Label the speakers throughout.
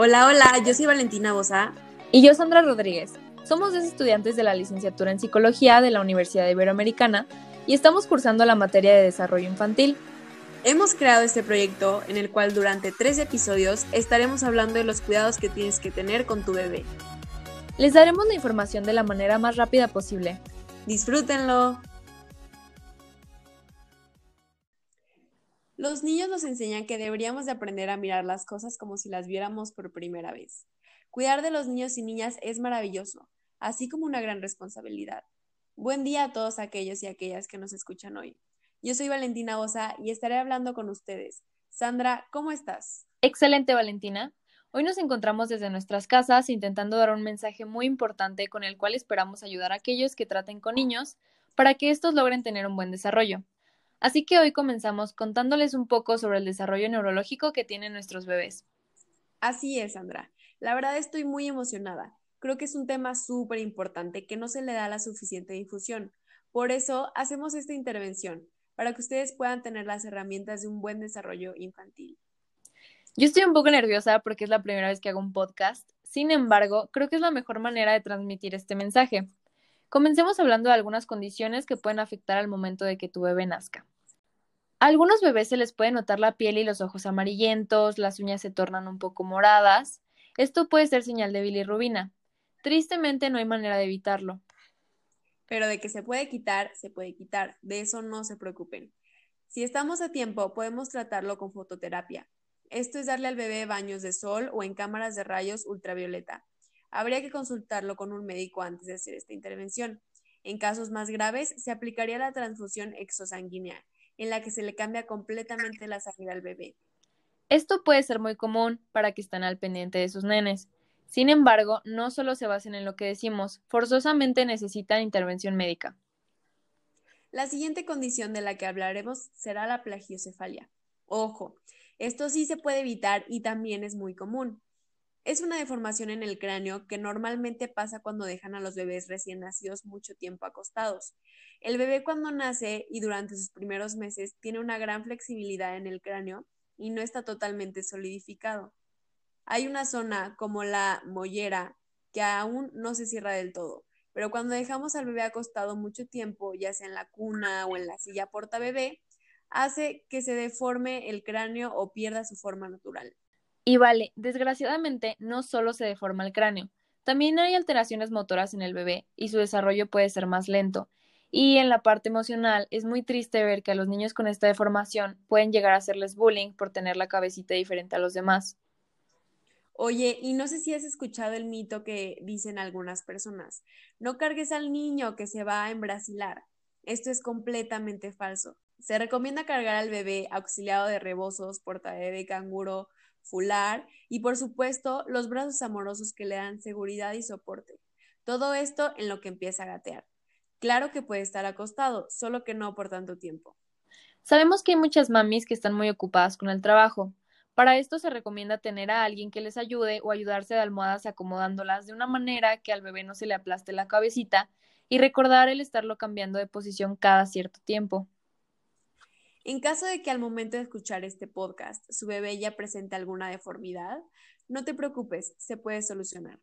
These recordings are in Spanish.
Speaker 1: Hola, hola, yo soy Valentina Bosa.
Speaker 2: Y yo Sandra Rodríguez. Somos dos estudiantes de la licenciatura en Psicología de la Universidad Iberoamericana y estamos cursando la materia de desarrollo infantil.
Speaker 1: Hemos creado este proyecto en el cual durante tres episodios estaremos hablando de los cuidados que tienes que tener con tu bebé.
Speaker 2: Les daremos la información de la manera más rápida posible.
Speaker 1: Disfrútenlo. Los niños nos enseñan que deberíamos de aprender a mirar las cosas como si las viéramos por primera vez. Cuidar de los niños y niñas es maravilloso, así como una gran responsabilidad. Buen día a todos aquellos y aquellas que nos escuchan hoy. Yo soy Valentina Osa y estaré hablando con ustedes. Sandra, ¿cómo estás?
Speaker 2: Excelente, Valentina. Hoy nos encontramos desde nuestras casas intentando dar un mensaje muy importante con el cual esperamos ayudar a aquellos que traten con niños para que estos logren tener un buen desarrollo. Así que hoy comenzamos contándoles un poco sobre el desarrollo neurológico que tienen nuestros bebés.
Speaker 1: Así es, Sandra. La verdad estoy muy emocionada. Creo que es un tema súper importante que no se le da la suficiente difusión. Por eso hacemos esta intervención, para que ustedes puedan tener las herramientas de un buen desarrollo infantil.
Speaker 2: Yo estoy un poco nerviosa porque es la primera vez que hago un podcast. Sin embargo, creo que es la mejor manera de transmitir este mensaje. Comencemos hablando de algunas condiciones que pueden afectar al momento de que tu bebé nazca. A algunos bebés se les puede notar la piel y los ojos amarillentos, las uñas se tornan un poco moradas. Esto puede ser señal de bilirrubina. Tristemente no hay manera de evitarlo.
Speaker 1: Pero de que se puede quitar, se puede quitar. De eso no se preocupen. Si estamos a tiempo, podemos tratarlo con fototerapia. Esto es darle al bebé baños de sol o en cámaras de rayos ultravioleta. Habría que consultarlo con un médico antes de hacer esta intervención. En casos más graves, se aplicaría la transfusión exosanguínea, en la que se le cambia completamente la sangre al bebé.
Speaker 2: Esto puede ser muy común para que estén al pendiente de sus nenes. Sin embargo, no solo se basen en lo que decimos, forzosamente necesitan intervención médica.
Speaker 1: La siguiente condición de la que hablaremos será la plagiocefalia. Ojo, esto sí se puede evitar y también es muy común. Es una deformación en el cráneo que normalmente pasa cuando dejan a los bebés recién nacidos mucho tiempo acostados. El bebé cuando nace y durante sus primeros meses tiene una gran flexibilidad en el cráneo y no está totalmente solidificado. Hay una zona como la mollera que aún no se cierra del todo, pero cuando dejamos al bebé acostado mucho tiempo, ya sea en la cuna o en la silla porta bebé, hace que se deforme el cráneo o pierda su forma natural.
Speaker 2: Y vale, desgraciadamente no solo se deforma el cráneo, también hay alteraciones motoras en el bebé y su desarrollo puede ser más lento. Y en la parte emocional es muy triste ver que a los niños con esta deformación pueden llegar a hacerles bullying por tener la cabecita diferente a los demás.
Speaker 1: Oye, y no sé si has escuchado el mito que dicen algunas personas, no cargues al niño que se va a embrasilar. Esto es completamente falso. Se recomienda cargar al bebé auxiliado de rebozos, porta de canguro, fular y por supuesto los brazos amorosos que le dan seguridad y soporte. Todo esto en lo que empieza a gatear. Claro que puede estar acostado, solo que no por tanto tiempo.
Speaker 2: Sabemos que hay muchas mamis que están muy ocupadas con el trabajo. Para esto se recomienda tener a alguien que les ayude o ayudarse de almohadas acomodándolas de una manera que al bebé no se le aplaste la cabecita y recordar el estarlo cambiando de posición cada cierto tiempo.
Speaker 1: En caso de que al momento de escuchar este podcast su bebé ya presente alguna deformidad, no te preocupes, se puede solucionar.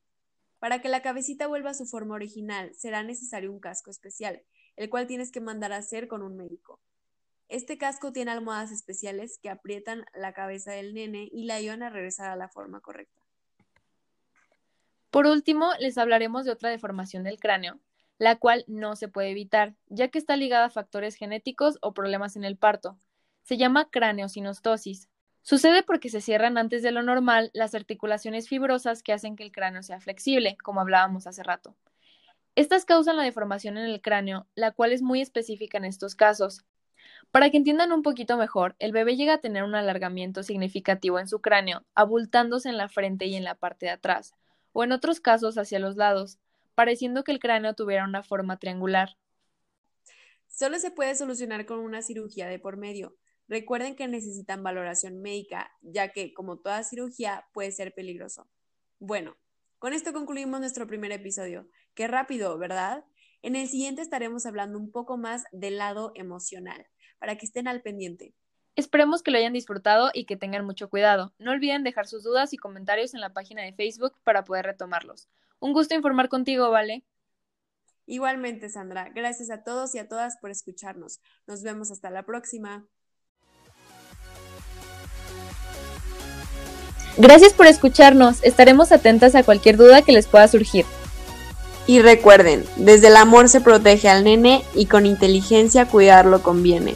Speaker 1: Para que la cabecita vuelva a su forma original, será necesario un casco especial, el cual tienes que mandar a hacer con un médico. Este casco tiene almohadas especiales que aprietan la cabeza del nene y la ayudan a regresar a la forma correcta.
Speaker 2: Por último, les hablaremos de otra deformación del cráneo, la cual no se puede evitar, ya que está ligada a factores genéticos o problemas en el parto. Se llama craneosinostosis. Sucede porque se cierran antes de lo normal las articulaciones fibrosas que hacen que el cráneo sea flexible, como hablábamos hace rato. Estas causan la deformación en el cráneo, la cual es muy específica en estos casos. Para que entiendan un poquito mejor, el bebé llega a tener un alargamiento significativo en su cráneo, abultándose en la frente y en la parte de atrás, o en otros casos hacia los lados, pareciendo que el cráneo tuviera una forma triangular.
Speaker 1: Solo se puede solucionar con una cirugía de por medio. Recuerden que necesitan valoración médica, ya que, como toda cirugía, puede ser peligroso. Bueno, con esto concluimos nuestro primer episodio. Qué rápido, ¿verdad? En el siguiente estaremos hablando un poco más del lado emocional, para que estén al pendiente.
Speaker 2: Esperemos que lo hayan disfrutado y que tengan mucho cuidado. No olviden dejar sus dudas y comentarios en la página de Facebook para poder retomarlos. Un gusto informar contigo, ¿vale?
Speaker 1: Igualmente, Sandra. Gracias a todos y a todas por escucharnos. Nos vemos hasta la próxima.
Speaker 2: Gracias por escucharnos. Estaremos atentas a cualquier duda que les pueda surgir.
Speaker 1: Y recuerden, desde el amor se protege al nene y con inteligencia cuidarlo conviene.